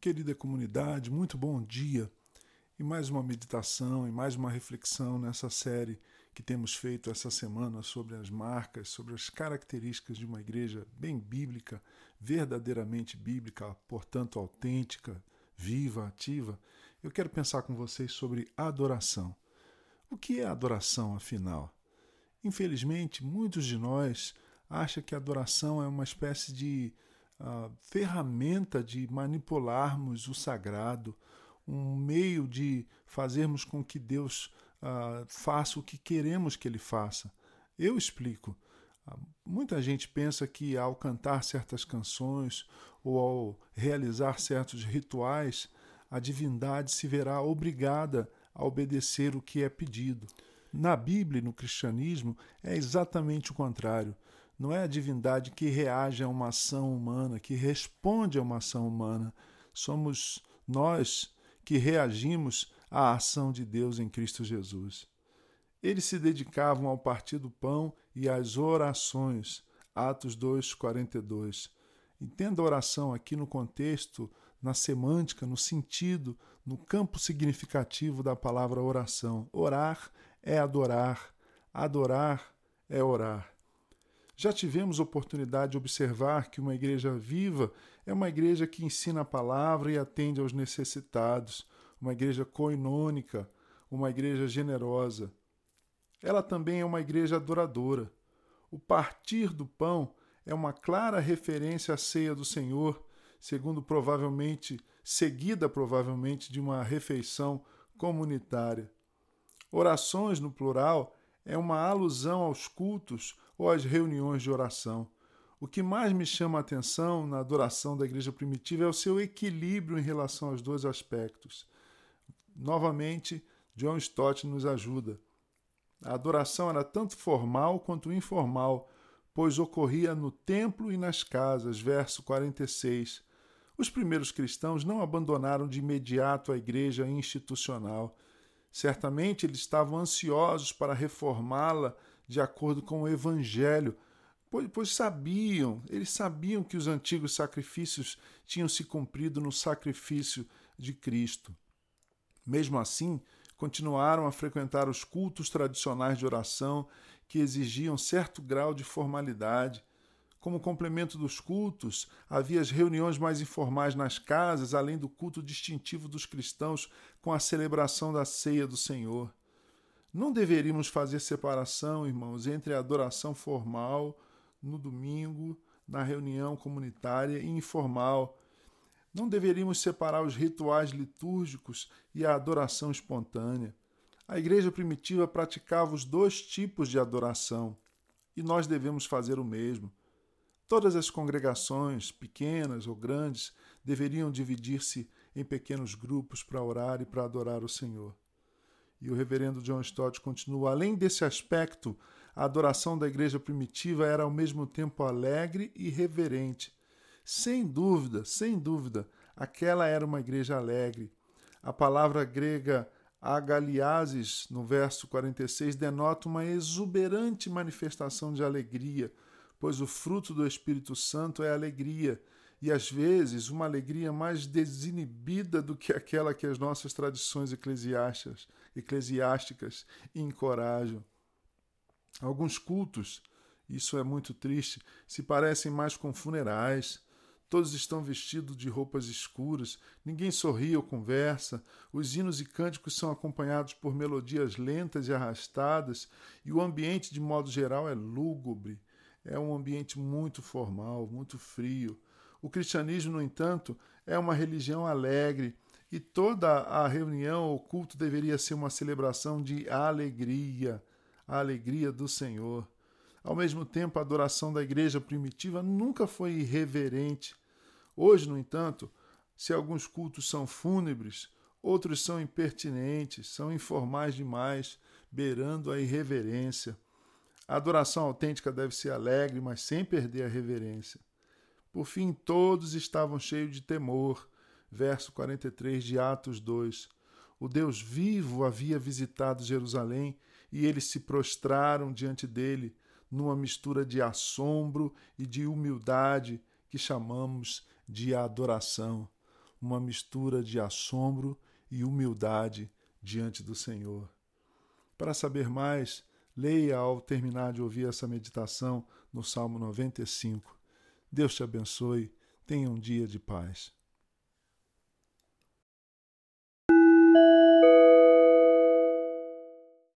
Querida comunidade, muito bom dia. E mais uma meditação e mais uma reflexão nessa série que temos feito essa semana sobre as marcas, sobre as características de uma igreja bem bíblica, verdadeiramente bíblica, portanto autêntica, viva, ativa. Eu quero pensar com vocês sobre adoração. O que é adoração, afinal? Infelizmente, muitos de nós acham que adoração é uma espécie de uh, ferramenta de manipularmos o sagrado, um meio de fazermos com que Deus uh, faça o que queremos que Ele faça. Eu explico. Uh, muita gente pensa que ao cantar certas canções ou ao realizar certos rituais, a divindade se verá obrigada a obedecer o que é pedido. Na Bíblia e no cristianismo é exatamente o contrário. Não é a divindade que reage a uma ação humana, que responde a uma ação humana. Somos nós que reagimos à ação de Deus em Cristo Jesus. Eles se dedicavam ao partir do pão e às orações. Atos 2, 42. Entenda a oração aqui no contexto, na semântica, no sentido, no campo significativo da palavra oração. Orar é adorar, adorar é orar. Já tivemos oportunidade de observar que uma igreja viva é uma igreja que ensina a palavra e atende aos necessitados, uma igreja coinônica, uma igreja generosa. Ela também é uma igreja adoradora. O partir do pão é uma clara referência à ceia do Senhor, segundo provavelmente seguida provavelmente de uma refeição comunitária. Orações no plural é uma alusão aos cultos ou às reuniões de oração. O que mais me chama a atenção na adoração da igreja primitiva é o seu equilíbrio em relação aos dois aspectos. Novamente, John Stott nos ajuda. A adoração era tanto formal quanto informal, pois ocorria no templo e nas casas. Verso 46. Os primeiros cristãos não abandonaram de imediato a igreja institucional. Certamente eles estavam ansiosos para reformá-la de acordo com o Evangelho, pois, sabiam, eles sabiam que os antigos sacrifícios tinham se cumprido no sacrifício de Cristo. Mesmo assim, continuaram a frequentar os cultos tradicionais de oração que exigiam certo grau de formalidade como complemento dos cultos, havia as reuniões mais informais nas casas, além do culto distintivo dos cristãos com a celebração da ceia do Senhor. Não deveríamos fazer separação, irmãos, entre a adoração formal no domingo, na reunião comunitária e informal. Não deveríamos separar os rituais litúrgicos e a adoração espontânea. A igreja primitiva praticava os dois tipos de adoração e nós devemos fazer o mesmo. Todas as congregações, pequenas ou grandes, deveriam dividir-se em pequenos grupos para orar e para adorar o Senhor. E o reverendo John Stott continua: além desse aspecto, a adoração da igreja primitiva era ao mesmo tempo alegre e reverente. Sem dúvida, sem dúvida, aquela era uma igreja alegre. A palavra grega agaliases, no verso 46, denota uma exuberante manifestação de alegria pois o fruto do Espírito Santo é alegria, e às vezes uma alegria mais desinibida do que aquela que as nossas tradições eclesiásticas, eclesiásticas encorajam. Alguns cultos, isso é muito triste, se parecem mais com funerais. Todos estão vestidos de roupas escuras, ninguém sorri ou conversa, os hinos e cânticos são acompanhados por melodias lentas e arrastadas, e o ambiente, de modo geral, é lúgubre é um ambiente muito formal, muito frio. O cristianismo, no entanto, é uma religião alegre e toda a reunião ou culto deveria ser uma celebração de alegria, a alegria do Senhor. Ao mesmo tempo, a adoração da igreja primitiva nunca foi irreverente. Hoje, no entanto, se alguns cultos são fúnebres, outros são impertinentes, são informais demais, beirando a irreverência. A adoração autêntica deve ser alegre, mas sem perder a reverência. Por fim, todos estavam cheios de temor. Verso 43 de Atos 2. O Deus vivo havia visitado Jerusalém e eles se prostraram diante dele numa mistura de assombro e de humildade que chamamos de adoração. uma mistura de assombro e humildade diante do Senhor. Para saber mais, leia ao terminar de ouvir essa meditação no Salmo 95. Deus te abençoe. Tenha um dia de paz.